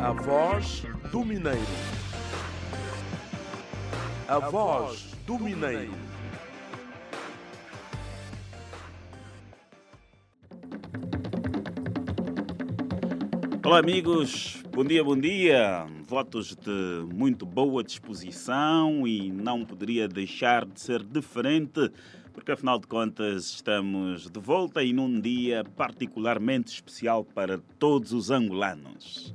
A voz do Mineiro. A voz do Mineiro. Olá, amigos. Bom dia, bom dia. Votos de muito boa disposição e não poderia deixar de ser diferente, porque afinal de contas estamos de volta e num dia particularmente especial para todos os angolanos.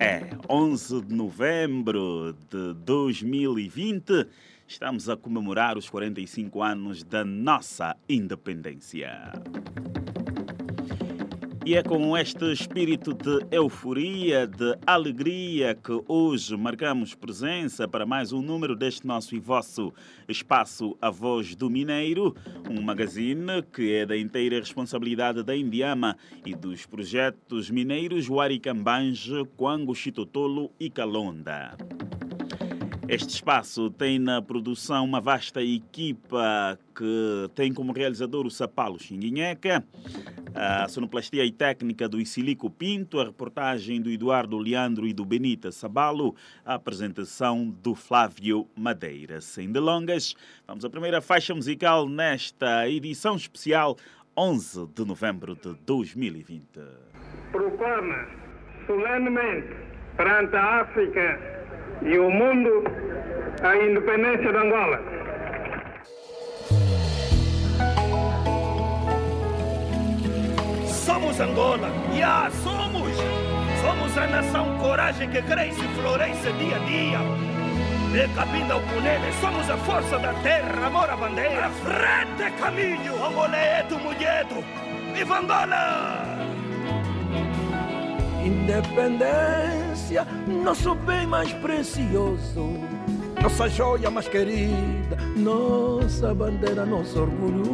É 11 de novembro de 2020. Estamos a comemorar os 45 anos da nossa independência. E é com este espírito de euforia, de alegria, que hoje marcamos presença para mais um número deste nosso e vosso espaço A Voz do Mineiro, um magazine que é da inteira responsabilidade da Indiama e dos projetos mineiros Huaricambanje, Coango, Chitotolo e Calonda. Este espaço tem na produção uma vasta equipa que tem como realizador o Sapalo Xinguinheca, a sonoplastia e técnica do Isilico Pinto, a reportagem do Eduardo Leandro e do Benita Sabalo, a apresentação do Flávio Madeira. Sem delongas, vamos à primeira faixa musical nesta edição especial 11 de novembro de 2020. Proclama solenemente perante a África e o mundo a independência de Angola. Somos Angola, yeah, somos! Somos a nação coragem que cresce e floresce dia a dia. De Cabinda ao Cunene, somos a força da terra, amor à bandeira. Frente caminho, Angoleto, mulhedo, viva Angola! Independência, nosso bem mais precioso, nossa joia mais querida, nossa bandeira, nosso orgulho.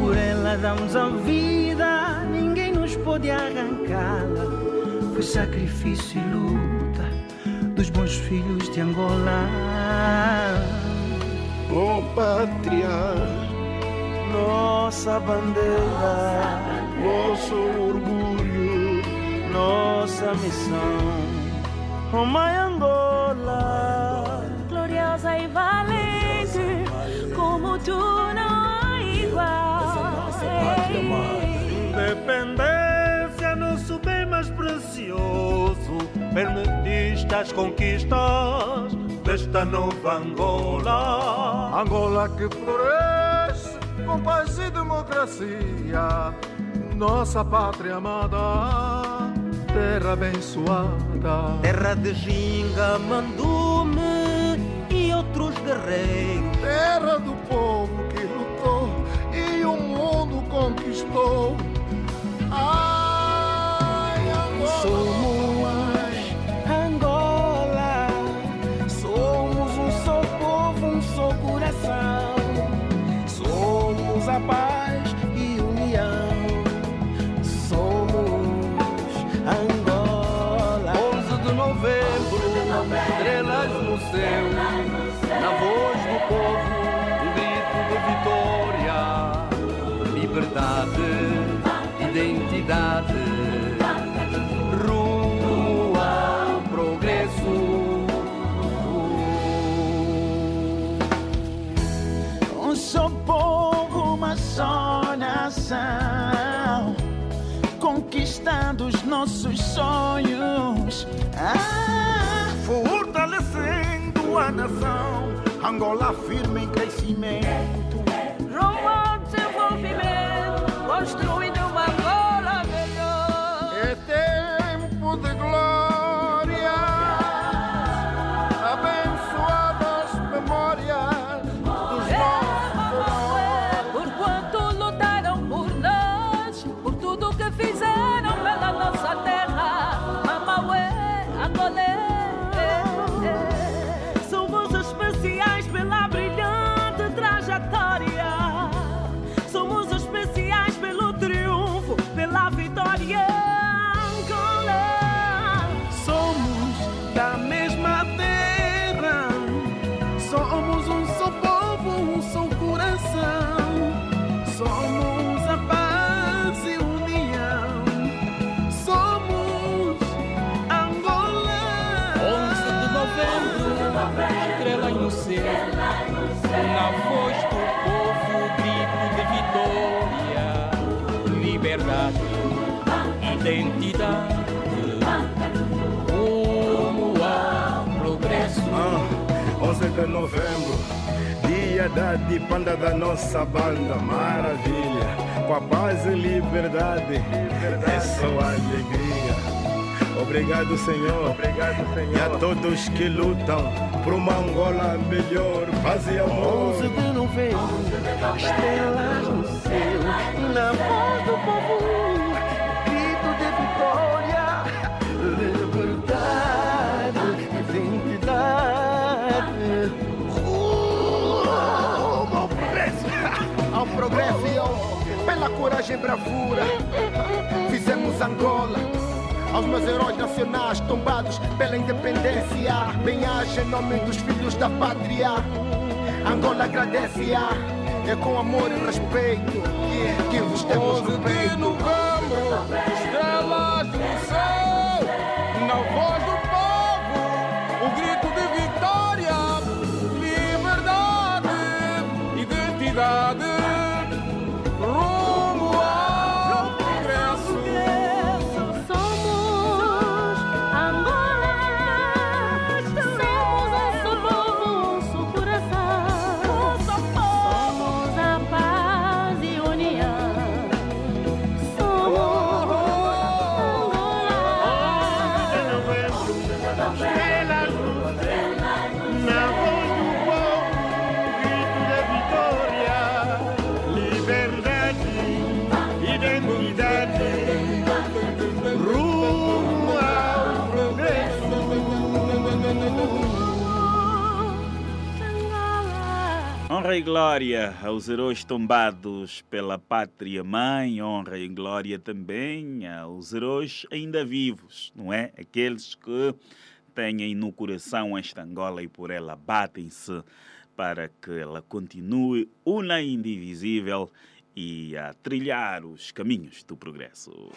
Por ela damos a vida, ninguém nos pode arrancá-la. Foi sacrifício e luta dos bons filhos de Angola. Oh pátria, nossa bandeira, nosso orgulho, nossa missão. Oh mãe Angola, gloriosa e valente, como tu não há igual. Independência, nosso bem mais precioso, permitiste as conquistas desta nova Angola. Angola que floresce com paz e democracia, nossa pátria amada, terra abençoada. Terra de ginga, mandume e outros guerreiros. Terra do povo que lutou e o mundo conquistou. Ai, Angola. Somos Angola, somos um só povo, um só coração. Somos a paz no céu, na voz do povo, um grito de vitória, liberdade, identidade, rumo ao progresso. Um só povo, uma só nação, conquistando os nossos sonhos. Ah, Fortalecendo a nação, Angola firme em crescimento. Liberdade, identidade, rumo ao progresso. Ah, 11 de novembro, dia da dipanda da nossa banda, maravilha, com a paz e liberdade, é só alegria. Obrigado, Senhor. Obrigado, Senhor. E a todos que lutam por uma Angola melhor, paz e amor. 11 de novembro, estrelas no céu, na voz do povo, grito de vitória, liberdade, identidade. Rumo ao progresso, ao progresso e ao, pela coragem e bravura, fizemos Angola aos meus heróis nacionais tombados pela independência. Bem-aja em nome dos filhos da pátria. Angola agradece-a. É com amor e respeito que vos temos no peito. estrelas no céu, na voz Honra e glória aos heróis tombados pela pátria mãe, honra e glória também aos heróis ainda vivos, não é? Aqueles que têm no coração esta Angola e por ela batem-se para que ela continue una e indivisível e a trilhar os caminhos do progresso.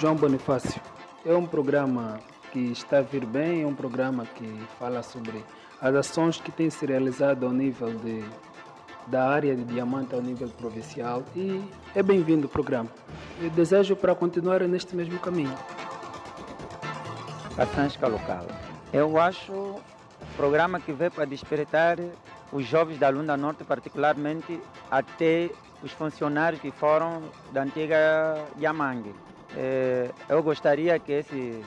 João Bonifácio. É um programa que está a vir bem, é um programa que fala sobre as ações que têm se realizado ao nível de, da área de diamante ao nível provincial e é bem-vindo o programa. Eu desejo para continuar neste mesmo caminho. Caçansca local. Eu acho um programa que veio para despertar os jovens da Lunda Norte, particularmente até os funcionários que foram da antiga Yamangue. Eh, Eu gostaria que esse,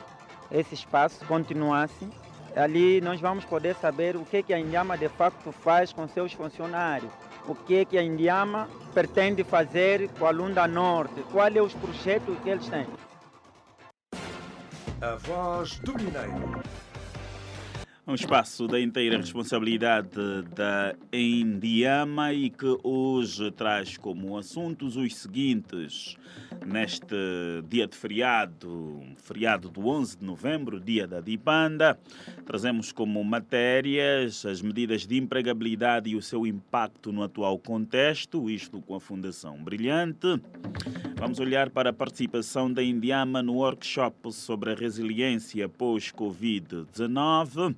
esse espaço continuasse. Ali nós vamos poder saber o que, que a Indiama de facto faz com seus funcionários, o que, que a Indiama pretende fazer com a Lunda Norte, quais são os projetos que eles têm. A voz do Mineiro. Um espaço da inteira responsabilidade da Indiama e que hoje traz como assuntos os seguintes. Neste dia de feriado, feriado do 11 de novembro, dia da Dipanda, trazemos como matérias as medidas de empregabilidade e o seu impacto no atual contexto, isto com a Fundação Brilhante. Vamos olhar para a participação da Indiama no workshop sobre a resiliência pós-Covid-19.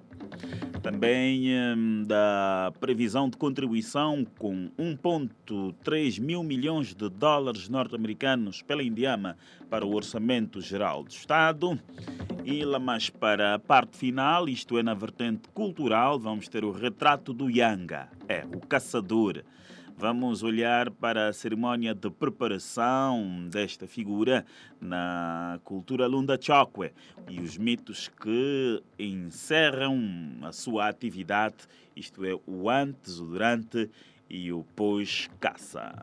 Também hum, da previsão de contribuição com 1,3 mil milhões de dólares norte-americanos pela Indiama para o Orçamento Geral do Estado. E lá mais para a parte final, isto é, na vertente cultural, vamos ter o retrato do Yanga, é, o caçador. Vamos olhar para a cerimónia de preparação desta figura na cultura Lunda Chokwe e os mitos que encerram a sua atividade, isto é, o antes, o durante e o pós-caça.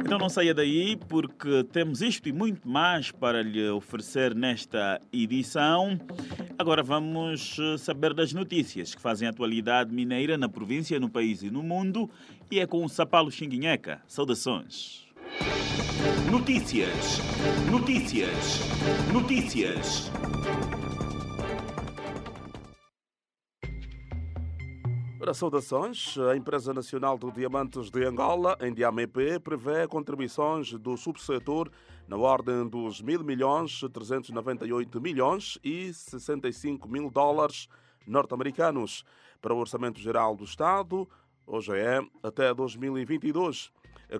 Então não saia daí porque temos isto e muito mais para lhe oferecer nesta edição. Agora vamos eh, saber das notícias que fazem a atualidade mineira na província, no país e no mundo. E é com o Sapalo Xinguinheca. Saudações. Notícias. Notícias. Notícias. Para saudações, a Empresa Nacional de Diamantes de Angola, Indiamep, prevê contribuições do subsetor na ordem dos mil milhões, 398 milhões e 65 mil dólares norte-americanos. Para o Orçamento Geral do Estado, hoje é até 2022,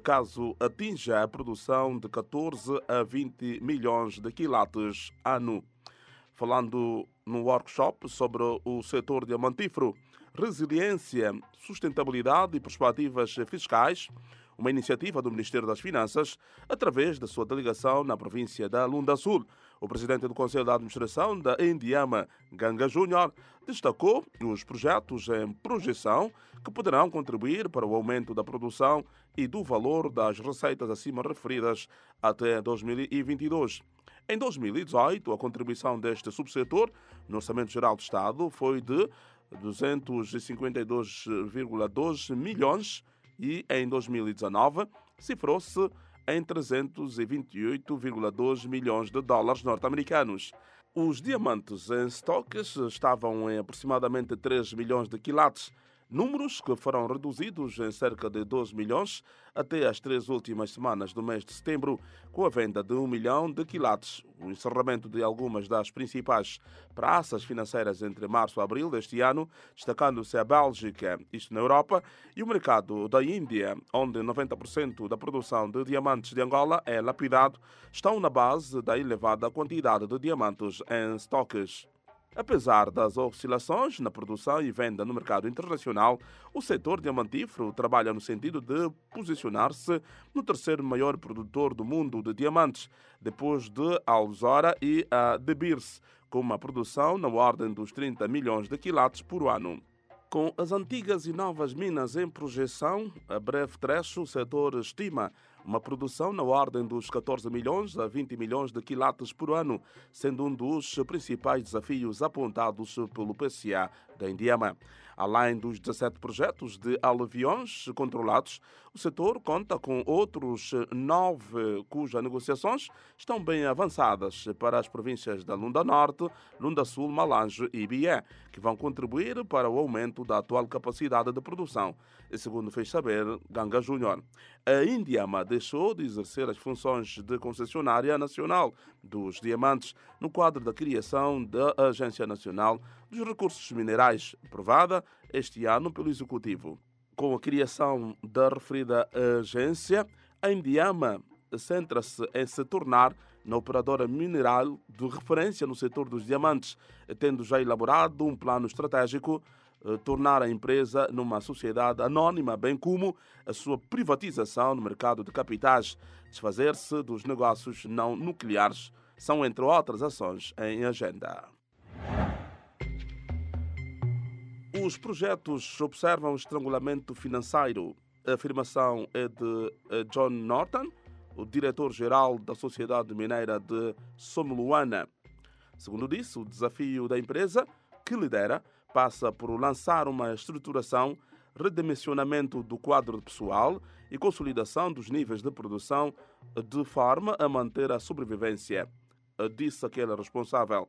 caso atinja a produção de 14 a 20 milhões de quilates ano. Falando no workshop sobre o setor diamantífero, resiliência, sustentabilidade e perspectivas fiscais, uma iniciativa do Ministério das Finanças, através da sua delegação na província da Lunda Sul. O presidente do Conselho de Administração da Indiama, Ganga Júnior, destacou os projetos em projeção que poderão contribuir para o aumento da produção e do valor das receitas acima referidas até 2022. Em 2018, a contribuição deste subsetor no Orçamento Geral do Estado foi de 252,12 milhões e em 2019 cifrou-se em 328,2 milhões de dólares norte-americanos. Os diamantes em estoques estavam em aproximadamente 3 milhões de quilates, números que foram reduzidos em cerca de 12 milhões até as três últimas semanas do mês de setembro, com a venda de 1 milhão de quilates. O encerramento de algumas das principais praças financeiras entre março e abril deste ano, destacando-se a Bélgica, isto na Europa, e o mercado da Índia, onde 90% da produção de diamantes de Angola é lapidado, estão na base da elevada quantidade de diamantes em estoques. Apesar das oscilações na produção e venda no mercado internacional, o setor diamantífero trabalha no sentido de posicionar-se no terceiro maior produtor do mundo de diamantes, depois de Alzora e a De Beers, com uma produção na ordem dos 30 milhões de quilates por ano. Com as antigas e novas minas em projeção, a breve trecho, o setor estima uma produção na ordem dos 14 milhões a 20 milhões de quilates por ano, sendo um dos principais desafios apontados pelo PCA da Indiama. Além dos 17 projetos de aluviões controlados, o setor conta com outros nove cujas negociações estão bem avançadas para as províncias da Lunda Norte, Lunda Sul, Malange e Bié, que vão contribuir para o aumento da atual capacidade de produção, segundo fez saber Ganga Júnior. A Indiama deixou de exercer as funções de concessionária nacional dos diamantes no quadro da criação da Agência Nacional dos Recursos Minerais, aprovada este ano pelo Executivo. Com a criação da referida agência, a Indiama centra-se em se tornar na operadora mineral de referência no setor dos diamantes, tendo já elaborado um plano estratégico tornar a empresa numa sociedade anônima, bem como a sua privatização no mercado de capitais, desfazer-se dos negócios não nucleares, são entre outras ações em agenda. Os projetos observam estrangulamento financeiro. A afirmação é de John Norton, o diretor-geral da Sociedade Mineira de Somluana. Segundo disse, o desafio da empresa, que lidera, passa por lançar uma estruturação, redimensionamento do quadro pessoal e consolidação dos níveis de produção de forma a manter a sobrevivência, disse aquele responsável.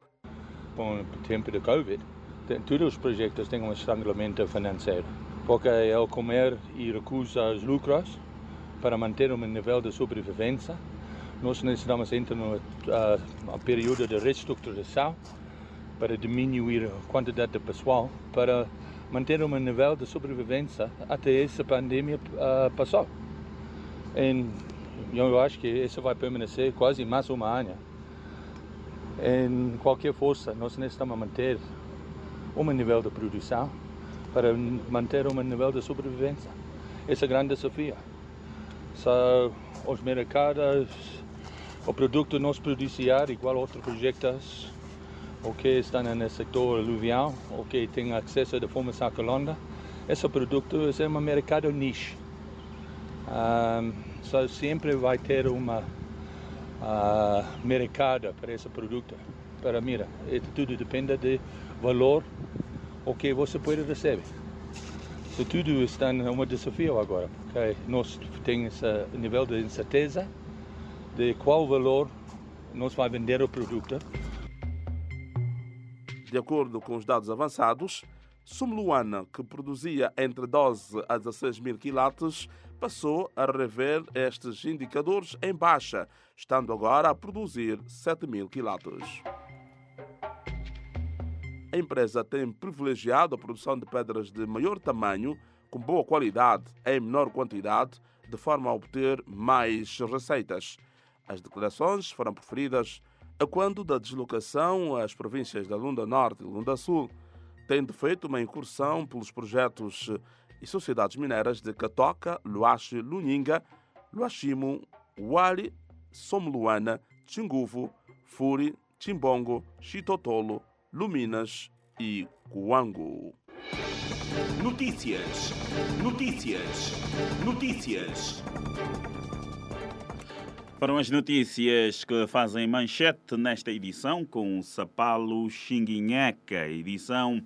Com o tempo de Covid, todos os projetos têm um estrangulamento financeiro, porque é o comer e recusa os lucros para manter um nível de sobrevivência. Nós necessitamos entrar no uh, período de reestruturação para diminuir a quantidade de pessoal, para manter um nível de sobrevivência até essa pandemia uh, passar. E eu acho que isso vai permanecer quase mais uma ano. Em qualquer força, nós necessitamos manter um nível de produção para manter um nível de sobrevivência. Esse é o grande desafio. Só os mercados, o produto nós produzir igual outros projetos o que está no setor aluvial, o que tem acesso de forma sacolonda, esse produto é um mercado niche. Um, só sempre vai ter uma uh, mercado para esse produto. Para mira, tudo depende do valor o que você pode receber. So, tudo está um desafio agora, porque nós temos esse nível de incerteza de qual valor nós vai vender o produto de acordo com os dados avançados, Sumluana, que produzia entre 12 a 16 mil quilates, passou a rever estes indicadores em baixa, estando agora a produzir 7 mil quilates. A empresa tem privilegiado a produção de pedras de maior tamanho, com boa qualidade em menor quantidade, de forma a obter mais receitas. As declarações foram preferidas a quando da deslocação às províncias da Lunda Norte e Lunda Sul, tendo feito uma incursão pelos projetos e sociedades mineiras de Catoca, Luache, Luninga, Luachimo, Wali, Somluana, Tinguvo, Furi, Timbongo, Chitotolo, Luminas e Coango. Notícias, notícias, notícias. Foram as notícias que fazem manchete nesta edição com o Sapalo Xinguinheca, edição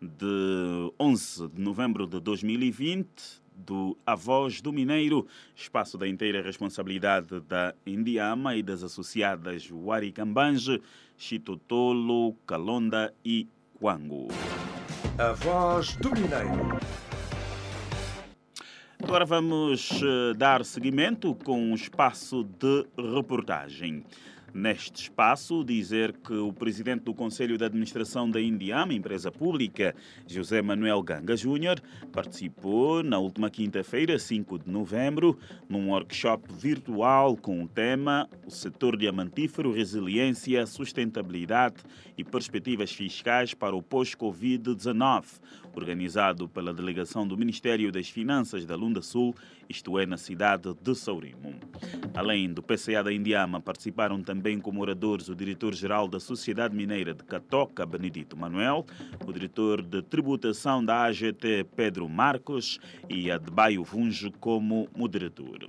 de 11 de novembro de 2020 do A Voz do Mineiro, espaço da inteira responsabilidade da Indiama e das associadas Waricambange, Chitotolo, Calonda e Quango. A Voz do Mineiro. Agora vamos eh, dar seguimento com um espaço de reportagem. Neste espaço, dizer que o presidente do Conselho de Administração da Indiama, empresa pública, José Manuel Ganga Júnior, participou na última quinta-feira, 5 de novembro, num workshop virtual com o tema O setor diamantífero, resiliência, sustentabilidade e perspectivas fiscais para o pós-Covid-19, organizado pela delegação do Ministério das Finanças da Lunda Sul, isto é, na cidade de Saurimo. Além do PCA da Indiama, participaram também como oradores o diretor-geral da Sociedade Mineira de Catoca, Benedito Manuel, o diretor de tributação da AGT, Pedro Marcos, e a de Baio Vunjo como moderador.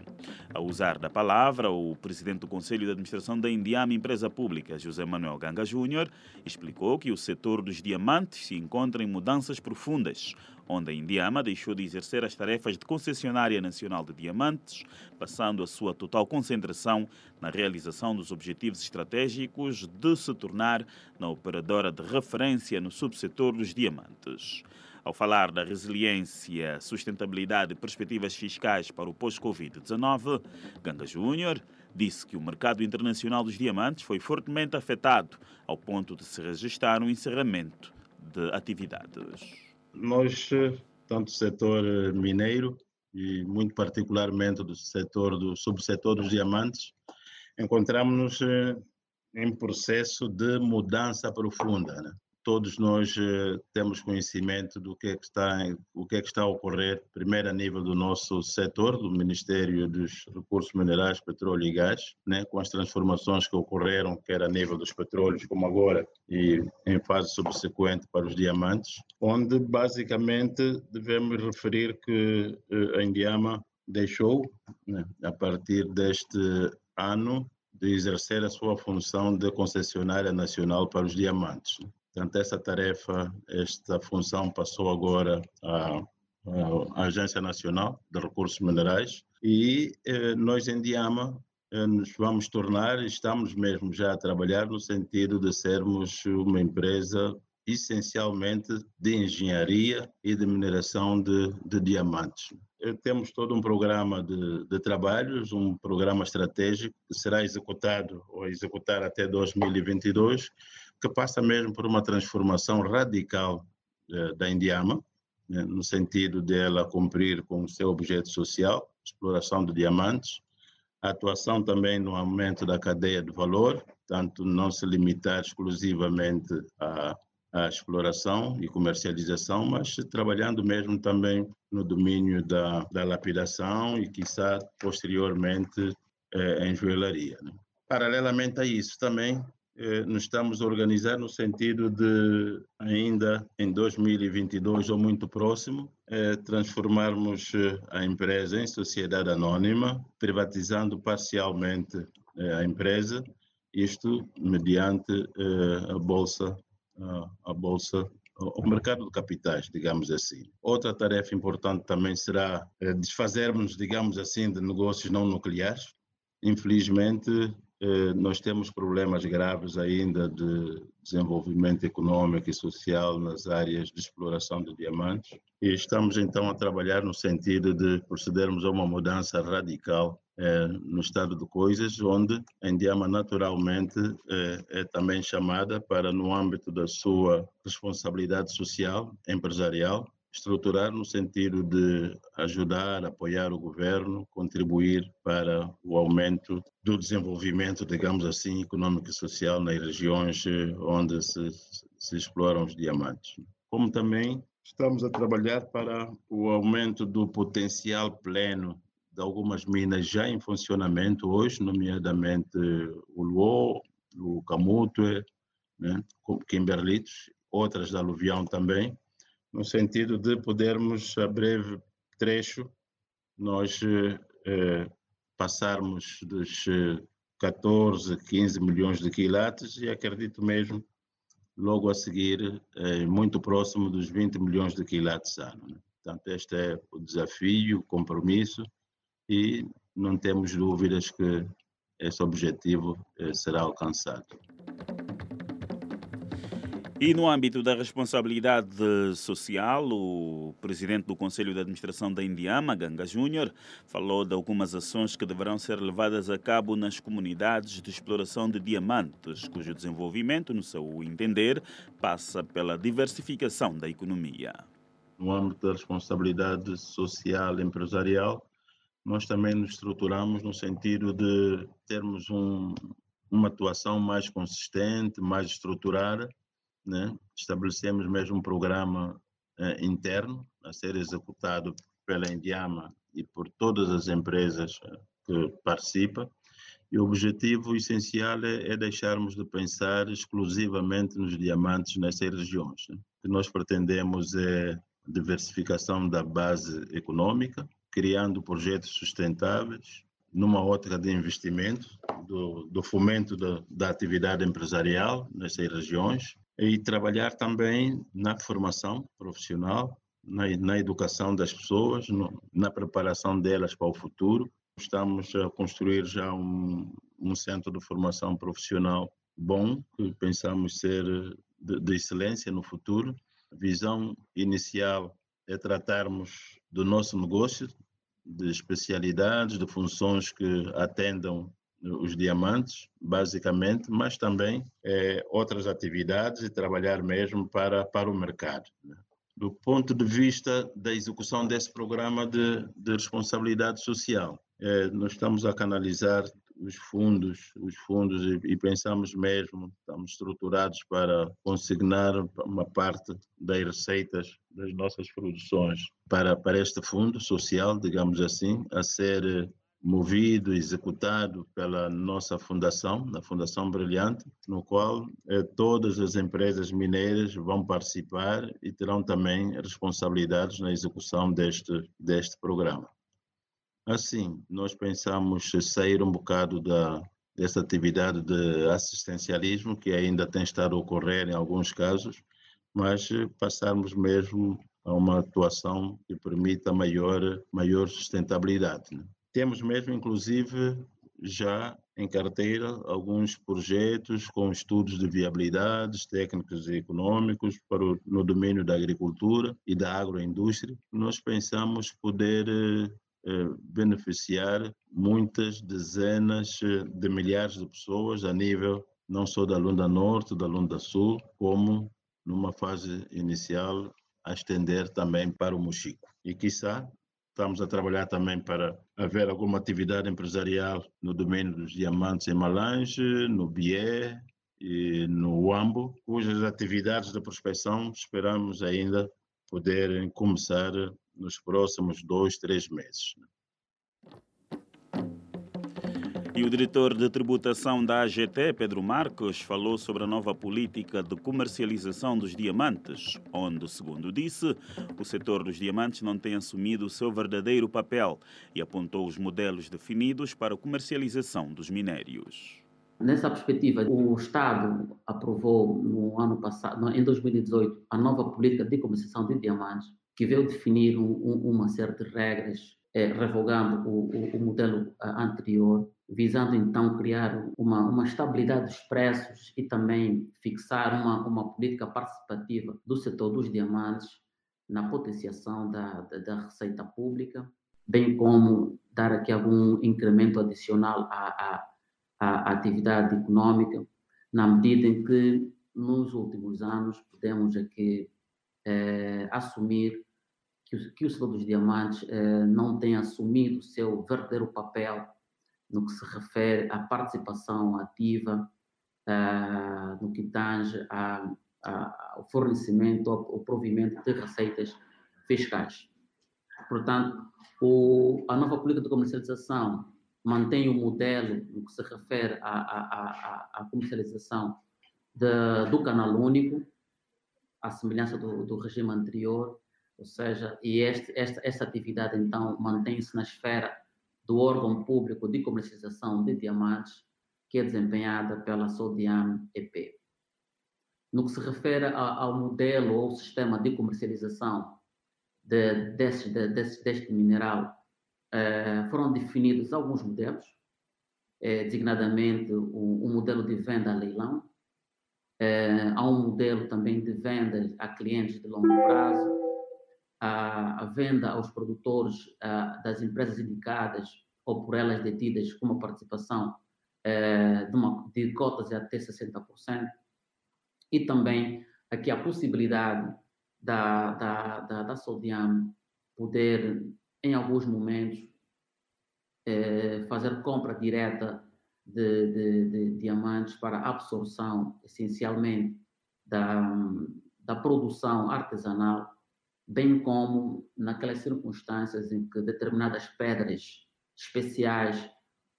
A usar da palavra, o presidente do Conselho de Administração da Indiama, empresa pública, José Manuel Ganga Júnior, explicou que o setor dos diamantes se encontra em mudanças profundas, onde a Indiama deixou de exercer as tarefas de concessionária nacional de diamantes, passando a sua total concentração na realização dos objetivos estratégicos de se tornar na operadora de referência no subsetor dos diamantes. Ao falar da resiliência, sustentabilidade e perspectivas fiscais para o pós-Covid-19, Ganga Júnior disse que o mercado internacional dos diamantes foi fortemente afetado, ao ponto de se registrar um encerramento de atividades nós, tanto o setor mineiro e muito particularmente do setor do subsetor dos diamantes, encontramos-nos em processo de mudança profunda. Né? Todos nós eh, temos conhecimento do que, é que está, o que, é que está a ocorrer, primeiro a nível do nosso setor, do Ministério dos Recursos Minerais, Petróleo e Gás, né, com as transformações que ocorreram, quer a nível dos petróleos, como agora, e em fase subsequente para os diamantes, onde basicamente devemos referir que eh, a Indiama deixou, né, a partir deste ano, de exercer a sua função de concessionária nacional para os diamantes. Portanto, essa tarefa, esta função passou agora à, à Agência Nacional de Recursos Minerais e eh, nós em Diama eh, nos vamos tornar, estamos mesmo já a trabalhar no sentido de sermos uma empresa essencialmente de engenharia e de mineração de, de diamantes. Eh, temos todo um programa de, de, trabalhos, um programa estratégico que será executado ou executar até 2022, que passa mesmo por uma transformação radical eh, da Indiama, né, no sentido dela cumprir com o seu objeto social, exploração de diamantes, atuação também no aumento da cadeia de valor, tanto não se limitar exclusivamente à, à exploração e comercialização, mas trabalhando mesmo também no domínio da, da lapidação e, quiçá, posteriormente, eh, em joelharia. Né? Paralelamente a isso, também nos estamos a organizar no sentido de, ainda em 2022 ou muito próximo, eh, transformarmos eh, a empresa em sociedade anônima, privatizando parcialmente a empresa, isto mediante a bolsa, a bolsa o mercado de capitais, digamos assim. Outra tarefa importante também será desfazermos, digamos assim, de negócios não nucleares. Infelizmente, eh, nós temos problemas graves ainda de desenvolvimento econômico e social nas áreas de exploração de diamantes e estamos então a trabalhar no sentido de procedermos a uma mudança radical eh, no estado de coisas, onde a Indiama naturalmente eh, é também chamada para, no âmbito da sua responsabilidade social, empresarial, estruturar no sentido de ajudar, apoiar o governo, contribuir para o aumento do desenvolvimento, digamos assim, econômico e social nas regiões eh, onde se, se exploram os diamantes. Como também estamos a trabalhar para o aumento do potencial pleno de algumas minas já em funcionamento hoje, nomeadamente o Luo, o Camutue, né, Kimberlitos, outras da aluvião também, no sentido de podermos, a breve trecho, nós eh, passarmos dos 14, 15 milhões de quilates e acredito mesmo logo a seguir, eh, muito próximo dos 20 milhões de quilates ano. Né? Portanto, este é o desafio, o compromisso e não temos dúvidas que esse objetivo eh, será alcançado. E no âmbito da responsabilidade social, o presidente do Conselho de Administração da Indiama, Ganga Júnior, falou de algumas ações que deverão ser levadas a cabo nas comunidades de exploração de diamantes, cujo desenvolvimento, no seu entender, passa pela diversificação da economia. No âmbito da responsabilidade social empresarial, nós também nos estruturamos no sentido de termos um, uma atuação mais consistente, mais estruturada, né? estabelecemos mesmo um programa eh, interno a ser executado pela Indiama e por todas as empresas eh, que participam, e o objetivo essencial é, é, deixarmos de pensar exclusivamente nos diamantes nessas regiões. Né? O que nós pretendemos é diversificação da base econômica, criando projetos sustentáveis, numa ótica de investimento, do, do fomento da, da, atividade empresarial nessas regiões e trabalhar também na formação profissional, na, na educação das pessoas, no, na preparação delas para o futuro. Estamos a construir já um, um centro de formação profissional bom, que pensamos ser de, de excelência no futuro. A visão inicial é tratarmos do nosso negócio, de especialidades, de funções que atendam os diamantes, basicamente, mas também é, outras atividades e trabalhar mesmo para, para o mercado. Né? Do ponto de vista da execução desse programa de, de responsabilidade social, é, nós estamos a canalizar os fundos, os fundos e, e, pensamos mesmo, estamos estruturados para consignar uma parte das receitas das nossas produções para, para este fundo social, digamos assim, a ser movido, executado pela nossa fundação, a Fundação Brilhante, no qual eh, todas as empresas mineiras vão participar e terão também responsabilidades na execução deste, deste programa. Assim, nós pensamos sair um bocado da, dessa atividade de assistencialismo que ainda tem estado a ocorrer em alguns casos, mas passarmos mesmo a uma atuação que permita maior, maior sustentabilidade. Né? Temos mesmo, inclusive, já em carteira alguns projetos com estudos de viabilidades técnicos e econômicos para o, no domínio da agricultura e da agroindústria. Nós pensamos poder eh, beneficiar muitas dezenas eh, de milhares de pessoas a nível não só da Lunda Norte, da Lunda Sul, como numa fase inicial a estender também para o Mochico. E, quiçá, estamos a trabalhar também para haver alguma atividade empresarial no domínio dos diamantes em Malange, no Bié e no Uambo, cujas atividades de prospecção esperamos ainda poderem começar nos próximos dois, três meses. E o diretor de tributação da AGT, Pedro Marcos, falou sobre a nova política de comercialização dos diamantes, onde, segundo disse, o setor dos diamantes não tem assumido o seu verdadeiro papel e apontou os modelos definidos para a comercialização dos minérios. Nessa perspectiva, o Estado aprovou no ano passado, em 2018, a nova política de comercialização de diamantes, que veio definir um, uma série de regras, eh, revogando o, o, o modelo anterior visando então criar uma, uma estabilidade dos preços e também fixar uma, uma política participativa do setor dos diamantes na potenciação da, da, da receita pública bem como dar aqui algum incremento adicional à, à, à atividade econômica, na medida em que nos últimos anos podemos aqui eh, assumir que o, que o setor dos diamantes eh, não tem assumido o seu verdadeiro papel no que se refere à participação ativa, eh, no que tange a, a, ao fornecimento, ao, provimento de receitas fiscais. Portanto, o, a nova política de comercialização mantém o modelo no que se refere à comercialização de, do canal único, à semelhança do, do regime anterior, ou seja, e este, esta, esta atividade então mantém-se na esfera do órgão público de comercialização de diamantes, que é desempenhada pela Sodiam EP. No que se refere a, ao modelo ou sistema de comercialização de, desse, de, desse, deste mineral, eh, foram definidos alguns modelos, eh, designadamente o, o, modelo de venda a leilão, eh, há um modelo também de venda a clientes de longo prazo, a, venda aos produtores das empresas indicadas ou por elas detidas com uma participação de, uma, de cotas de até 60%, e também aqui a possibilidade da, da, da, da Sodiam poder, em alguns momentos, eh, fazer compra direta de, de, de, diamantes para absorção, essencialmente, da, da produção artesanal, bem como naquelas circunstâncias em que determinadas pedras especiais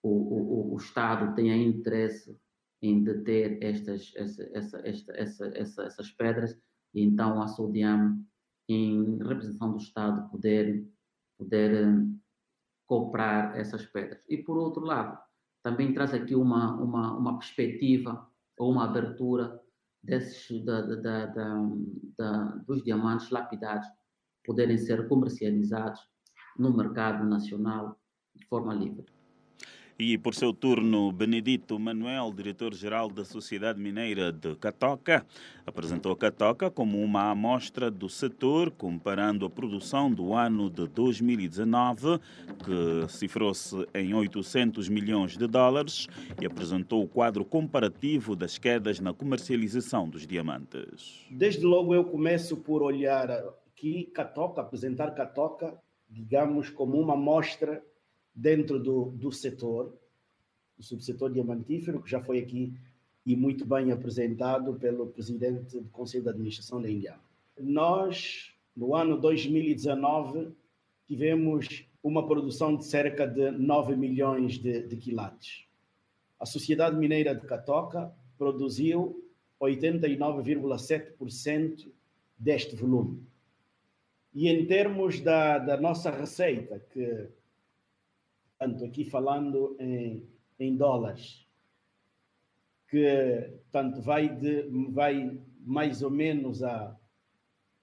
o, o, o Estado tenha interesse em deter estas, essa, essa, essa, essa, essas pedras e então a Sodiam, em representação do Estado, poder, poder um, comprar essas pedras. E por outro lado, também traz aqui uma, uma, uma perspectiva ou uma abertura desses, da, da, da, dos diamantes lapidados poderem ser comercializados no mercado nacional de forma livre. E, por seu turno, Benedito Manuel, diretor-geral da Sociedade Mineira de Catoca, apresentou a Catoca como uma amostra do setor, comparando a produção do ano de 2019, que cifrou-se em 800 milhões de dólares, e apresentou o quadro comparativo das quedas na comercialização dos diamantes. Desde logo eu começo por olhar aqui Catoca, apresentar Catoca, digamos, como uma amostra dentro do, do setor, do subsetor diamantífero, que já foi aqui e muito bem apresentado pelo presidente do Conselho de Administração da Índia. Nós, no ano 2019, tivemos uma produção de cerca de 9 milhões de, de quilates. A Sociedade Mineira de Catoca produziu 89,7% deste volume. E em termos da, da nossa receita, que tanto aqui falando em, em dólares, que tanto vai, de, vai mais ou menos a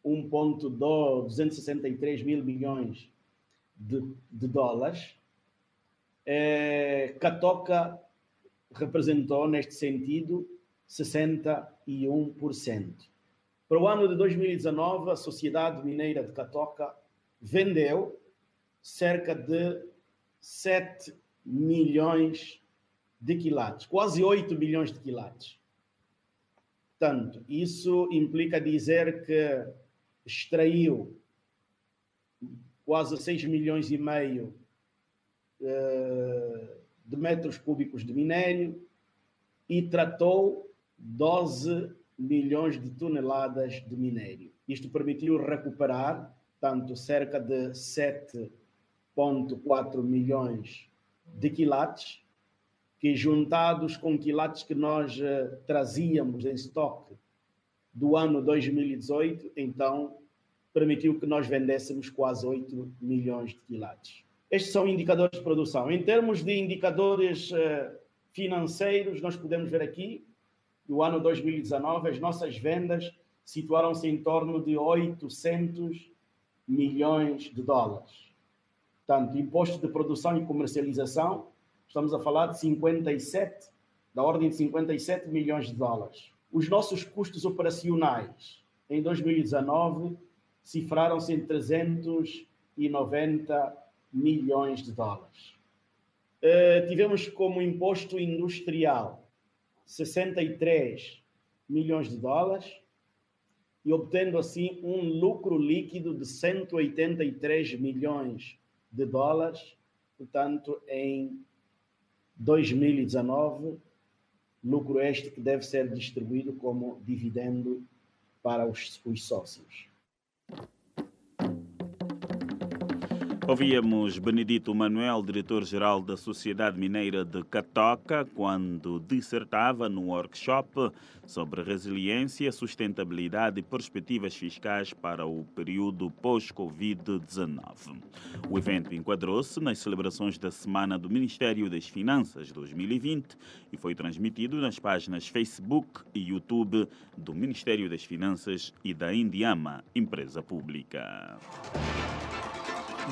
1,263 mil milhões de, de dólares, é, Catoca representou, neste sentido, 61%. Para o ano de 2019, a Sociedade Mineira de Catoca vendeu cerca de 7 milhões de quilates, quase 8 milhões de quilates. Portanto, isso implica dizer que extraiu quase 6 milhões e meio uh, de metros cúbicos de minério e tratou 12 milhões de toneladas de minério. Isto permitiu recuperar tanto cerca de 7 1,4 milhões de quilates, que juntados com quilates que nós uh, trazíamos em estoque do ano 2018, então permitiu que nós vendêssemos quase 8 milhões de quilates. Estes são indicadores de produção. Em termos de indicadores uh, financeiros, nós podemos ver aqui, no ano 2019, as nossas vendas situaram-se em torno de 800 milhões de dólares. Portanto, imposto de produção e comercialização, estamos a falar de 57, da ordem de 57 milhões de dólares. Os nossos custos operacionais em 2019 cifraram-se em 390 milhões de dólares. Uh, tivemos como imposto industrial 63 milhões de dólares e obtendo assim um lucro líquido de 183 milhões de dólares, portanto, em 2019, lucro este que deve ser distribuído como dividendo para os, os sócios. Ouvíamos Benedito Manuel, diretor-geral da Sociedade Mineira de Catoca, quando dissertava no workshop sobre resiliência, sustentabilidade e perspectivas fiscais para o período pós-Covid-19. O evento enquadrou-se nas celebrações da Semana do Ministério das Finanças 2020 e foi transmitido nas páginas Facebook e YouTube do Ministério das Finanças e da Indiama, empresa pública.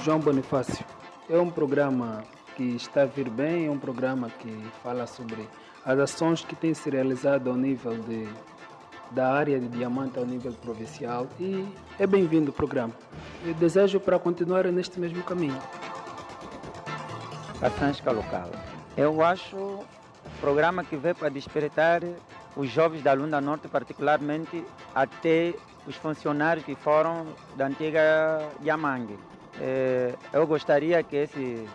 João Bonifácio. É um programa que está a vir bem, é um programa que fala sobre as ações que têm se realizado ao nível de, da área de diamante ao nível provincial e é bem-vindo o programa. Eu desejo para continuar neste mesmo caminho. A Sansca Local. Eu acho um programa que veio para despertar os jovens da Lunda Norte, particularmente até os funcionários que foram da antiga Yamangue eu gostaria que esse,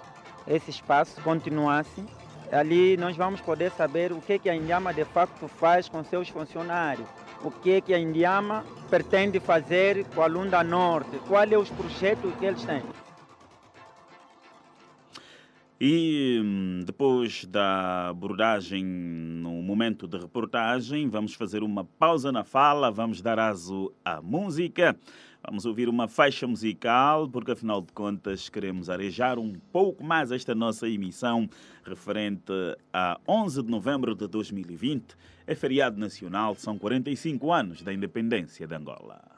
esse espaço continuasse. Ali nós vamos poder saber o que, que a Indiama de facto faz com seus funcionários, o que, que a Indiama pretende fazer com a Lunda Norte, quais são os projetos que eles têm. E hum, depois da abordagem no momento de reportagem, vamos fazer uma pausa na fala, vamos dar aso à música. Vamos ouvir uma faixa musical, porque afinal de contas queremos arejar um pouco mais esta nossa emissão referente a 11 de novembro de 2020. É feriado nacional, são 45 anos da independência de Angola.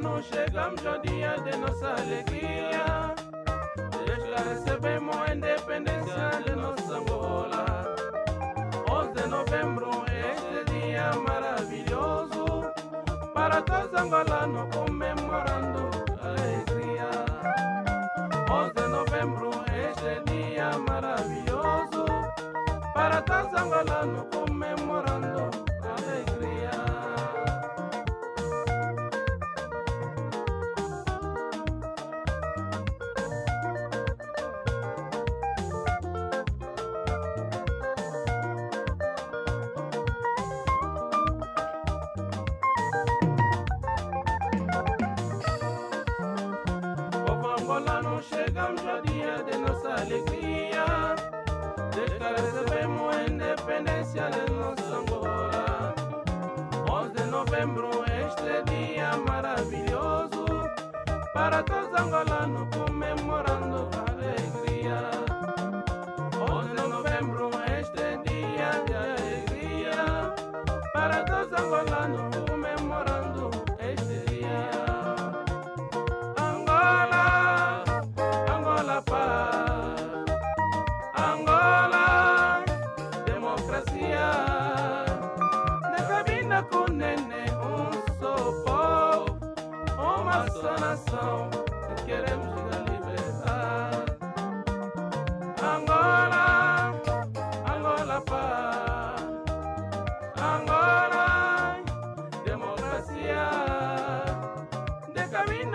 Angolano chegamos ao dia de nossa alegria. Desde que recebemos a independência de nossa Angola. 11 de novembro, este dia maravilhoso. Para todos angolanos comemorando a alegria. 11 de novembro, este dia maravilhoso. Para todos angolanos independência de nossa Angola. 11 de novembro, este dia maravilhoso. Para todos angolanos comemorando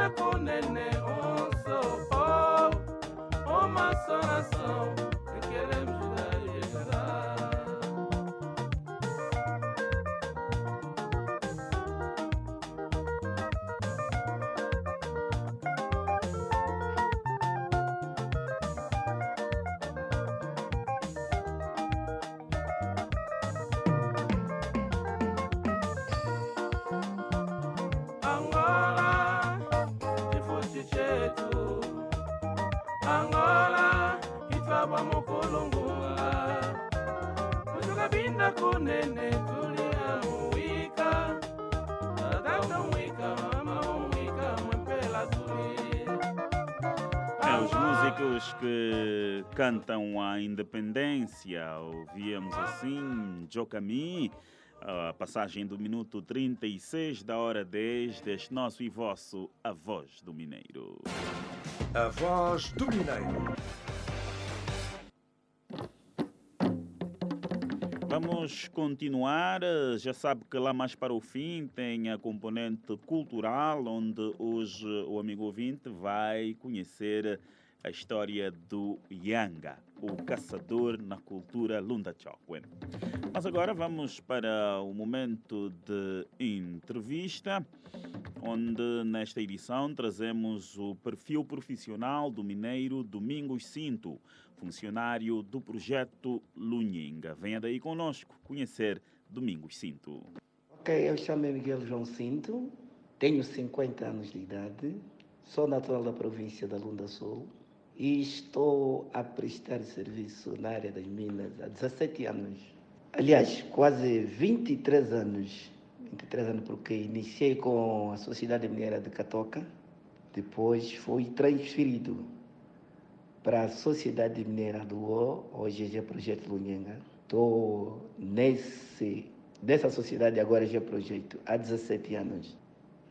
Oh, oh sopor, uma só nação. Cantam a independência, ouvíamos assim, Jocami, a passagem do minuto 36 da hora 10 deste nosso e vosso A Voz do Mineiro. A Voz do Mineiro. Vamos continuar. Já sabe que lá mais para o fim tem a componente cultural, onde hoje o amigo ouvinte vai conhecer a história do Yanga, o caçador na cultura Lunda Chokwen. Mas agora vamos para o momento de entrevista, onde nesta edição trazemos o perfil profissional do mineiro Domingos Cinto, funcionário do projeto Lunhinga. Venha daí conosco conhecer Domingos Cinto. Ok, eu chamo Miguel João Cinto, tenho 50 anos de idade, sou natural da província da Lunda Sul e estou a prestar serviço na área das minas há 17 anos. Aliás, quase 23 anos. 23 anos porque iniciei com a Sociedade Mineira de Catoca, depois fui transferido para a Sociedade Mineira do O, hoje é Projeto Lunhenga. Estou nesse, nessa sociedade agora já é Projeto há 17 anos.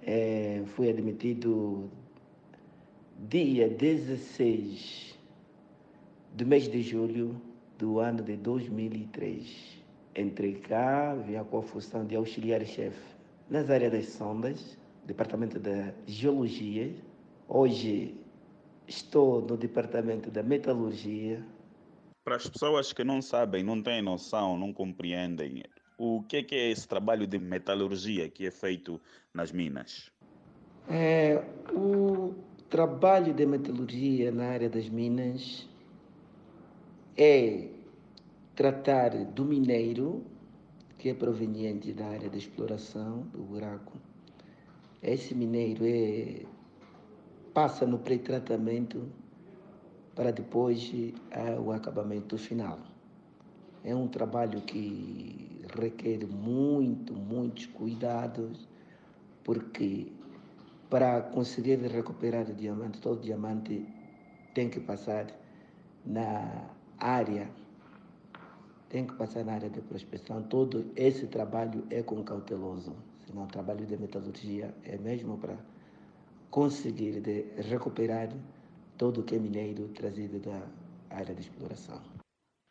É, fui admitido dia 16 do mês de julho do ano de 2003. Entrei cá, vim com a função de auxiliar-chefe nas áreas das sondas, departamento da geologia. Hoje estou no departamento da metalurgia. Para as pessoas que não sabem, não têm noção, não compreendem, o que é, que é esse trabalho de metalurgia que é feito nas minas? É, o trabalho de metalurgia na área das minas é tratar do mineiro que é proveniente da área de exploração do buraco. Esse mineiro é, passa no pré-tratamento para depois o acabamento final. É um trabalho que requer muito, muitos cuidados, porque para conseguir recuperar o diamante, todo diamante tem que passar na área, tem que passar na área de prospecção. Todo esse trabalho é com cauteloso, senão o trabalho de metalurgia é mesmo para conseguir recuperar todo o que é mineiro trazido da área de exploração.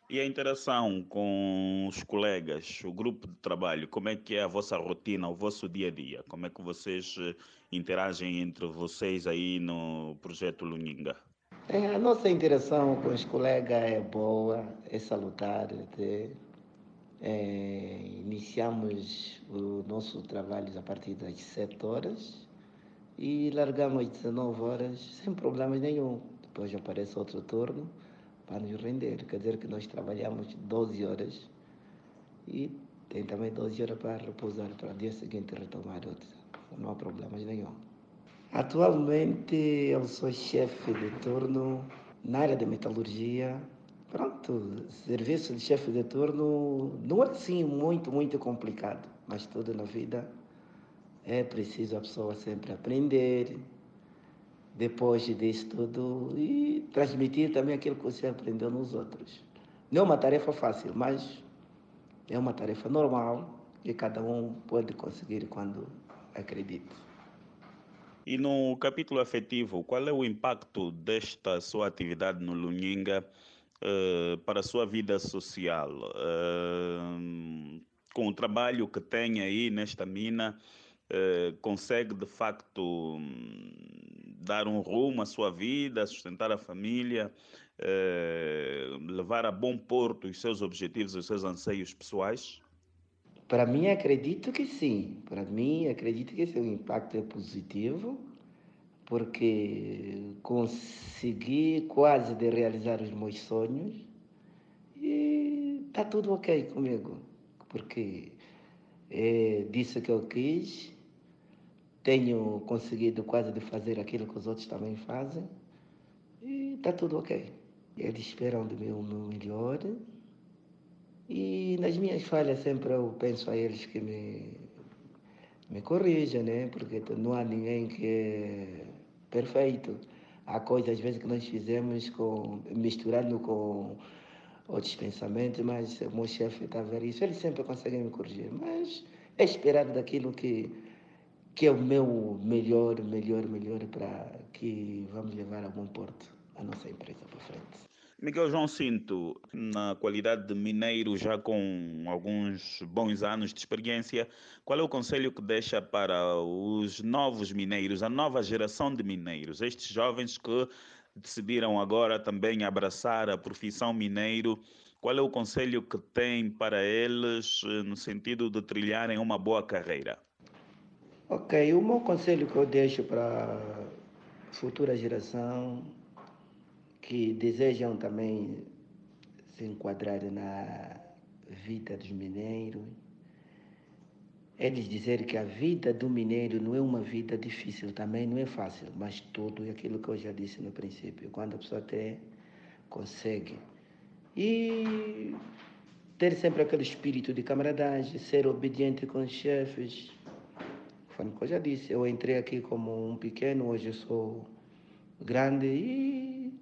E a interação com os colegas, o grupo de trabalho, como é que é a vossa rotina, o vosso dia a dia? Como é que vocês eh, interagem entre vocês aí no projeto Luninga? É, a nossa interação com os colegas é boa, é salutar. Até. É, iniciamos o nosso trabalho a partir das 7 horas e largamos às 19 horas sem problemas nenhum. Depois aparece outro turno para nos render. Quer dizer que nós trabalhamos 12 horas e tem também 12 horas para repousar para o dia seguinte retomar outra. Não há problemas nenhum. Atualmente eu sou chefe de turno na área de metalurgia. Pronto, serviço de chefe de turno não é assim muito, muito complicado, mas tudo na vida é preciso a pessoa sempre aprender, depois disso tudo, e transmitir também aquilo que você aprendeu nos outros. Não é uma tarefa fácil, mas é uma tarefa normal que cada um pode conseguir quando acredita. E no capítulo afetivo, qual é o impacto desta sua atividade no Luninga uh, para a sua vida social? Uh, com o trabalho que tem aí nesta mina, uh, consegue de facto dar um rumo à sua vida, sustentar a família, levar a bom porto os seus objetivos, os seus anseios pessoais? Para mim, acredito que sim. Para mim, acredito que esse impacto é positivo, porque consegui quase de realizar os meus sonhos e está tudo ok comigo, porque é disso que eu quis. Tenho conseguido quase de fazer aquilo que os outros também fazem e está tudo ok. Eles esperam de mim o meu melhor. E nas minhas falhas sempre eu penso a eles que me, me corrijam, né? Porque não há ninguém que é perfeito. Há coisas às vezes que nós fizemos com, misturando com outros pensamentos, mas o meu chefe está a ver isso, eles sempre conseguem me corrigir. Mas é esperado daquilo que, que é o meu melhor, melhor, melhor para que vamos levar a bom porto a nossa empresa para frente. Miguel João Cinto, na qualidade de mineiro, já com alguns bons anos de experiência, qual é o conselho que deixa para os novos mineiros, a nova geração de mineiros, estes jovens que decidiram agora também abraçar a profissão mineiro? Qual é o conselho que tem para eles eh, no sentido de trilharem uma boa carreira? Ok, o meu conselho que eu deixo para futura geração que desejam também se enquadrar na vida dos mineiros, eles dizer que a vida do mineiro não é uma vida difícil, também não é fácil, mas tudo é aquilo que eu já disse no princípio. Quando a pessoa tem, consegue. E ter sempre aquele espírito de camaradagem, ser obediente com os chefes. Foi o que eu já disse, eu entrei aqui como um pequeno, hoje sou grande e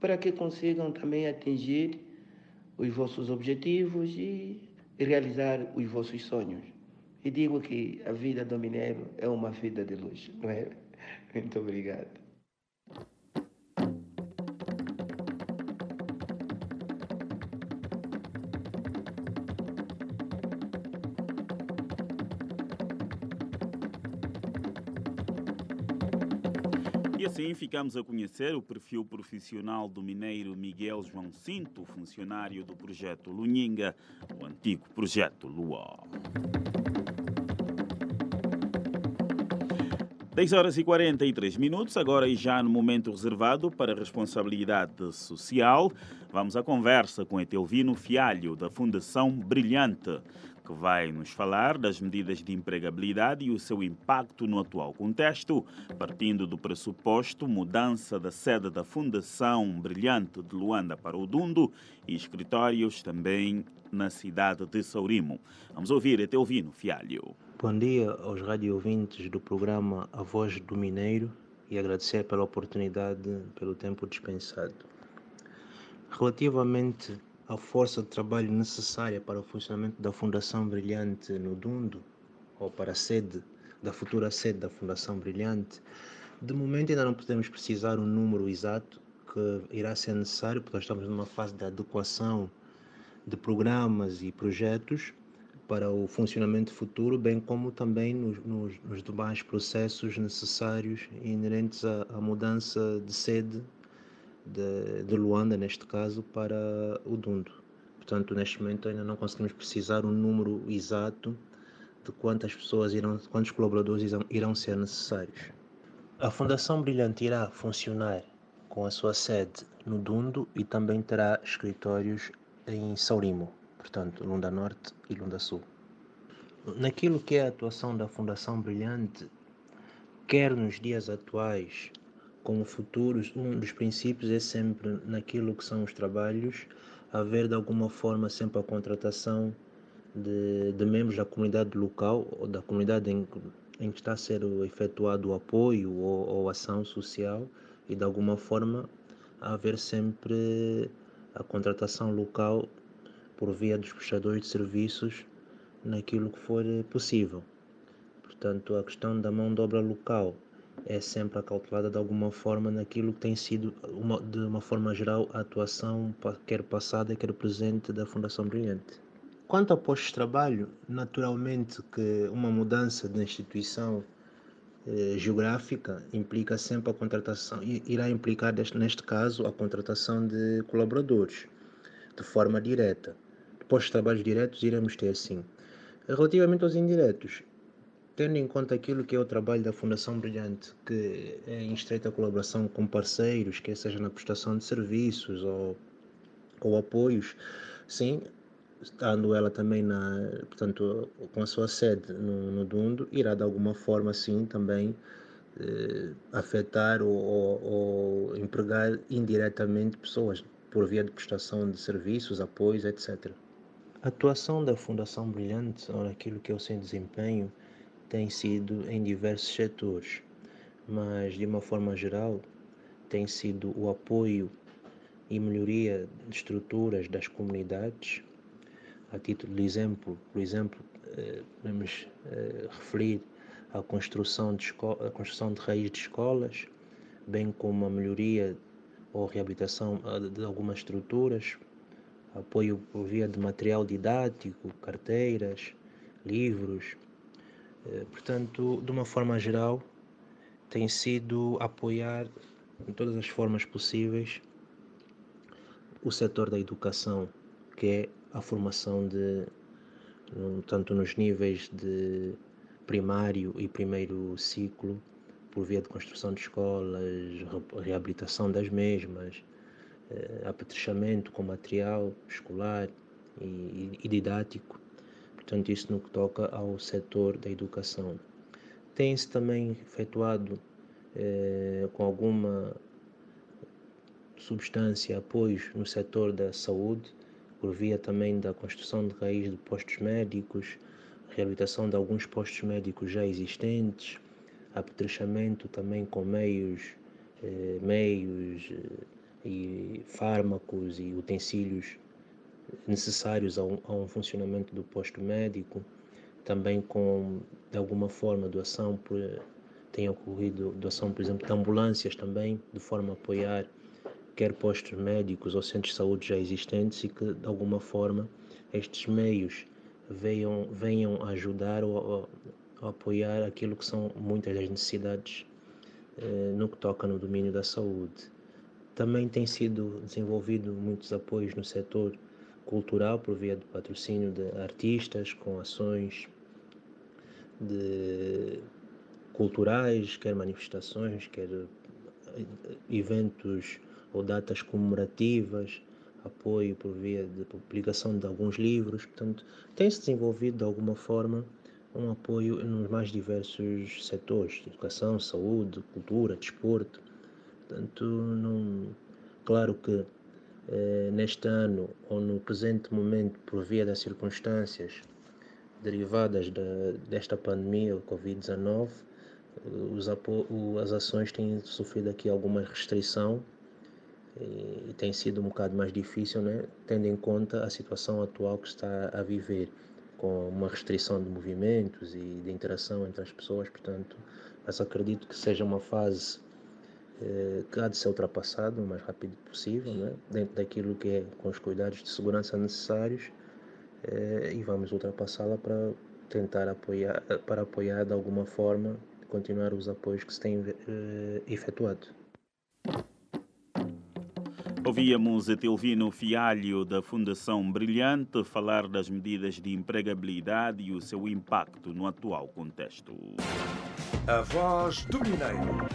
para que consigam também atingir os vossos objetivos e realizar os vossos sonhos. E digo que a vida do mineiro é uma vida de luxo, não é? Muito obrigado. Assim ficamos a conhecer o perfil profissional do mineiro Miguel João Cinto, funcionário do projeto Lunhinga, o antigo projeto Luó. 10 horas e 43 minutos, agora e já no momento reservado para responsabilidade social, vamos à conversa com Etelvino Fialho, da Fundação Brilhante, que vai nos falar das medidas de empregabilidade e o seu impacto no atual contexto, partindo do pressuposto mudança da sede da Fundação Brilhante de Luanda para o Dundo e escritórios também na cidade de Saurimo. Vamos ouvir Etelvino Fialho. Bom dia aos radio ouvintes do programa A Voz do Mineiro e agradecer pela oportunidade, pelo tempo dispensado. Relativamente à força de trabalho necessária para o funcionamento da Fundação Brilhante no Dundo, ou para a sede, da futura sede da Fundação Brilhante, de momento ainda não podemos precisar um número exato que irá ser necessário, porque nós estamos numa fase de adequação de programas e projetos para o funcionamento futuro, bem como também nos, nos, nos demais processos necessários inerentes à, à mudança de sede de, de, Luanda, neste caso, para o Dundo. Portanto, neste momento ainda não conseguimos precisar um número exato de quantas pessoas irão, quantos colaboradores irão, ser necessários. A Fundação Brilhante irá funcionar com a sua sede no Dundo e também terá escritórios em Saurimo, portanto, Lunda Norte e Lunda Sul. Naquilo que é a atuação da Fundação Brilhante, quer nos dias atuais como futuros, um dos princípios é sempre naquilo que são os trabalhos, haver de alguma forma sempre a contratação de, de membros da comunidade local ou da comunidade em, em que está a ser efetuado o apoio ou, ou ação social e de alguma forma haver sempre a contratação local por via dos prestadores de serviços naquilo que for possível. Portanto, a questão da mão de obra local é sempre acautelada de alguma forma naquilo que tem sido, uma, de uma forma geral, a atuação, quer passada, quer presente, da Fundação Brilhante. Quanto a postos de trabalho, naturalmente que uma mudança de instituição eh, geográfica implica sempre a contratação, irá implicar, neste caso, a contratação de colaboradores, de forma direta. Trabalho diretos iremos ter sim. Relativamente aos indiretos, tendo em conta aquilo que é o trabalho da Fundação Brilhante, que é em estreita colaboração com parceiros, quer seja na prestação de serviços ou, ou apoios, sim, estando ela também na, portanto, com a sua sede no, no Dundo, irá de alguma forma, sim, também eh, afetar ou, ou, ou empregar indiretamente pessoas por via de prestação de serviços, apoios, etc. A atuação da Fundação Brilhante, aquilo que é o seu desempenho, tem sido em diversos setores, mas de uma forma geral tem sido o apoio e melhoria de estruturas das comunidades. A título de exemplo, por exemplo, eh, podemos eh, referir a construção de, a construção de raiz de escolas, bem como a melhoria ou reabilitação de algumas estruturas, apoio por via de material didático, carteiras, livros. Eh, portanto, de uma forma geral, tem sido apoiar em todas as formas possíveis o setor da educação, que é a formação de tanto nos níveis de primário e primeiro ciclo, por via de construção de escolas, reabilitação das mesmas, eh, apetrechamento com material escolar e, e didático. Portanto, isso no que toca ao setor da educação. Tem-se também efetuado eh, com alguma substância apoios no setor da saúde, por via também da construção de raiz de postos médicos, reabilitação de alguns postos médicos já existentes, apetrechamento também com meios, eh, meios eh, e fármacos e utensílios necessários a um, a um, funcionamento do posto médico, também com de alguma forma doação por, tem ocorrido doação, por exemplo, de ambulâncias também, de forma a apoiar quer postos médicos ou centros de saúde já existentes e que de alguma forma estes meios venham, venham ajudar ou, ou, apoiar aquilo que são muitas das necessidades eh, no que toca no domínio da saúde. Também tem sido desenvolvido muitos apoios no setor cultural por via do patrocínio de artistas com ações de culturais, quer manifestações, quer eh, eventos ou datas comemorativas, apoio por via de publicação de alguns livros. Portanto, tem-se desenvolvido de alguma forma um apoio nos mais diversos setores, educação, saúde, cultura, desporto. Portanto, não, claro que eh, neste ano ou no presente momento, por via das circunstâncias derivadas da, desta pandemia, o Covid-19, as ações têm sofrido aqui alguma restrição e, e tem sido um bocado mais difícil, né? tendo em conta a situação atual que está a viver, com uma restrição de movimentos e de interação entre as pessoas, portanto, mas acredito que seja uma fase eh, que há de ser ultrapassada o mais rápido possível, né? dentro daquilo que é com os cuidados de segurança necessários, eh, e vamos ultrapassá-la para tentar apoiar, para apoiar de alguma forma, continuar os apoios que se têm eh, efetuado. Ouvíamos Etelvino Fialho, da Fundação Brilhante, falar das medidas de empregabilidade e o seu impacto no atual contexto. A voz do Mineiro.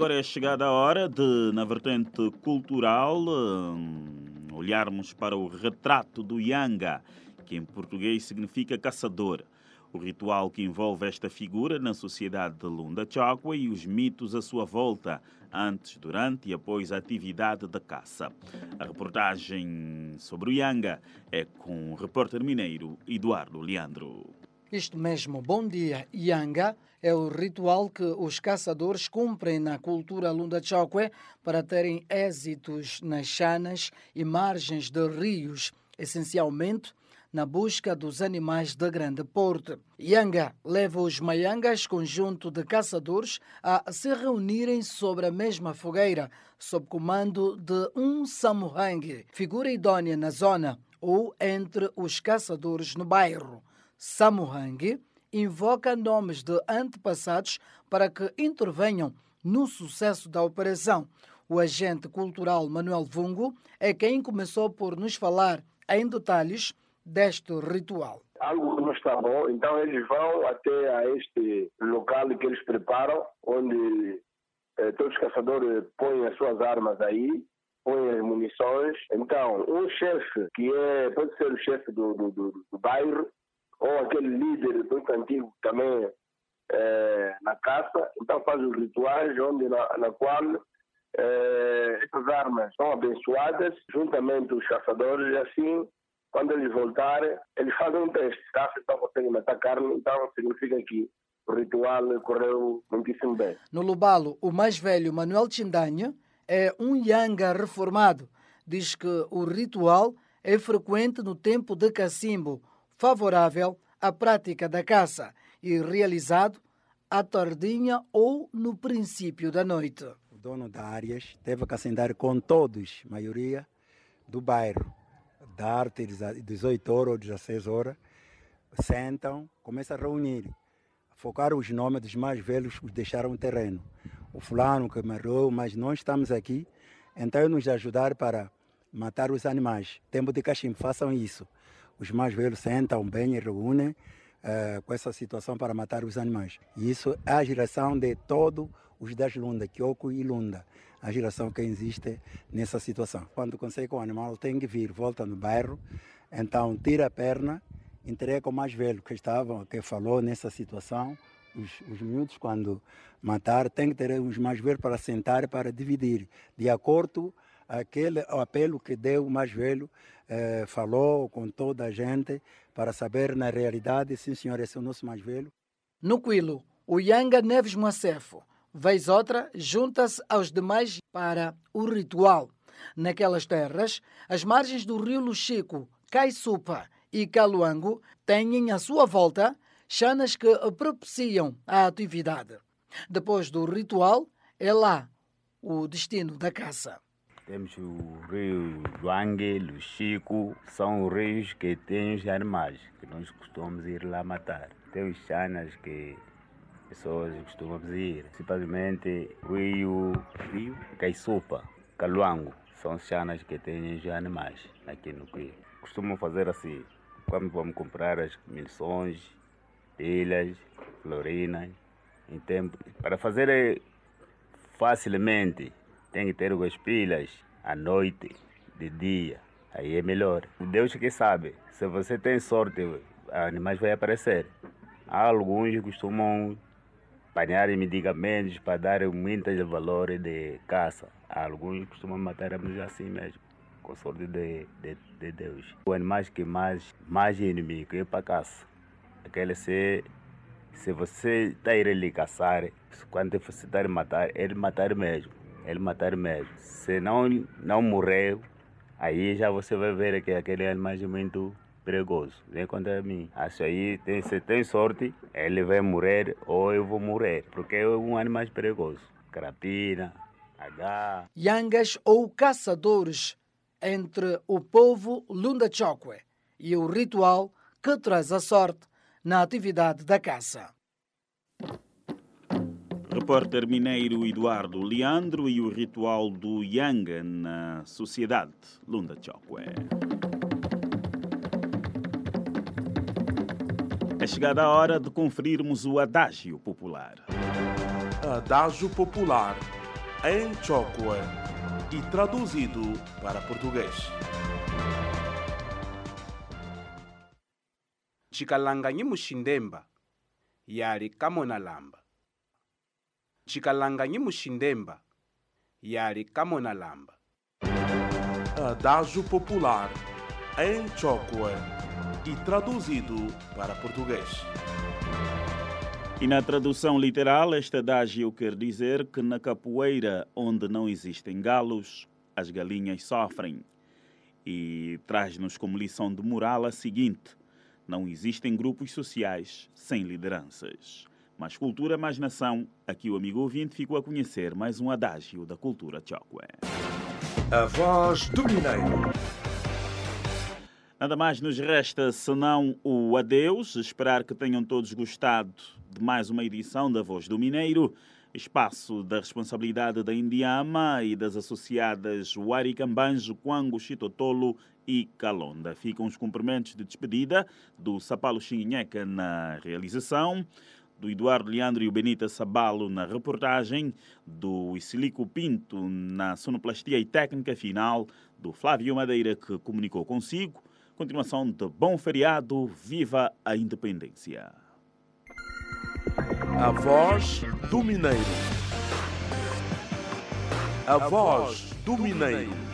Agora é chegada a hora de, na vertente cultural, hum, olharmos para o retrato do Yanga, que em português significa caçador. O ritual que envolve esta figura na sociedade de Lunda Chokwe e os mitos à sua volta, antes, durante e após a atividade da caça. A reportagem sobre o Yanga é com o repórter mineiro Eduardo Leandro. Isto mesmo, bom dia, Yanga é o ritual que os caçadores cumprem na cultura Lunda Chokwe para terem êxitos nas chanas e margens de rios, essencialmente na busca dos animais de grande porte. Yanga leva os Mayangas, conjunto de caçadores, a se reunirem sobre a mesma fogueira, sob comando de um samuhang, figura idônea na zona, ou entre os caçadores no bairro. Samuhang invoca nomes de antepassados para que intervenham no sucesso da operação. O agente cultural Manuel Vungo é quem começou por nos falar em detalhes deste ritual. Algo que não está bom, então eles vão até a este local que eles preparam, onde eh, todos os caçadores põem as suas armas aí, põem as munições. Então, um chefe, que é, pode ser o chefe do, do, do, do bairro, ou aquele líder muito antigo também eh, na caça, então faz os rituais, onde na, na qual eh, essas armas são abençoadas, juntamente os caçadores, e assim, quando eles voltarem, eles fazem um teste. Tá? Se não conseguem matar carne, então significa que o ritual correu muitíssimo bem. No Lubalo, o mais velho, Manuel Chindanha, é um Yanga reformado. Diz que o ritual é frequente no tempo de cacimbo, favorável à prática da caça e realizado à tardinha ou no princípio da noite. O dono da áreas teve que assinar com todos, maioria, do bairro. Dar-te 18 horas ou 16 horas, sentam, começam a reunir. Focaram os nomes dos mais velhos que deixaram o terreno. O fulano que morreu, mas nós estamos aqui, então nos ajudar para matar os animais. Tempo de cachimbo, façam isso. Os mais velhos sentam bem e reúnem uh, com essa situação para matar os animais. E isso é a geração de todos os das Lunda, Kyoko e Lunda. A geração que existe nessa situação. Quando consegue o animal, tem que vir, volta no bairro, então tira a perna, entrega o mais velho que estava, que falou nessa situação. Os, os miúdos, quando matar, tem que ter os mais velhos para sentar para dividir, de acordo aquele apelo que deu o mais velho, eh, falou com toda a gente para saber na realidade, sim senhor, esse é o nosso mais velho. No Quilo, o Yanga Neves Moacefo, vez outra, junta-se aos demais para o ritual. Naquelas terras, as margens do rio Luxico, Caisupa e Caluango têm à sua volta chanas que propiciam a atividade. Depois do ritual, é lá o destino da caça. Temos o rio Luangue, Luxico, são os rios que têm os animais, que nós costumamos ir lá matar. Tem os chanas que pessoas costumamos ir, principalmente o rio, rio Caiçupa, Caluango, são os chanas que têm os animais aqui no Rio. Costumam fazer assim, quando vamos comprar as munições, pilhas, florinas, em tempo, para fazer facilmente tem que ter as pilhas à noite, de dia. Aí é melhor. Deus que sabe. Se você tem sorte, animais vai aparecer. Alguns costumam apanhar medicamentos para dar muitos valores de caça. Alguns costumam matar assim mesmo, com sorte de, de, de Deus. O animal que mais, mais inimigo é para caça. Aquele se, se você está indo lhe caçar, quando você está matar, ele matar mesmo ele matar mesmo. Se não, não morreu, aí já você vai ver que aquele animal é muito perigoso. Vem contra mim. Acho aí, tem, se tem sorte, ele vai morrer ou eu vou morrer, porque é um animal perigoso. Carapina, H. Yangas ou caçadores entre o povo Lunda Chokwe e o ritual que traz a sorte na atividade da caça. Repórter mineiro Eduardo Leandro e o ritual do Yanga na sociedade Lunda Chokwe. É chegada a hora de conferirmos o adágio popular. Adágio popular em Chokwe e traduzido para português. Chikalanganyi mushindemba yali kamona lamba chikalanganyi mushindemba yali kamona lamba Adágio popular em Chokwe e traduzido para português. E na tradução literal, este adágio quer dizer que na capoeira onde não existem galos, as galinhas sofrem. E traz-nos como lição de moral a seguinte: não existem grupos sociais sem lideranças. Mais cultura, mais nação. Aqui o amigo ouvinte ficou a conhecer mais um adágio da cultura Chokwe. A voz do Mineiro. Nada mais nos resta senão o adeus. Esperar que tenham todos gostado de mais uma edição da Voz do Mineiro, espaço da responsabilidade da Indiama e das associadas Huaricambanjo, Quango, Chitotolo e Calonda. Ficam os cumprimentos de despedida do Sapalo Xinguinheca na realização do Eduardo Leandro e o Benita Sabalo na reportagem, do Isilico Pinto na sonoplastia e técnica final, do Flávio Madeira que comunicou consigo. Continuação de bom feriado, viva a independência. A voz do Mineiro. a voz do Mineiro.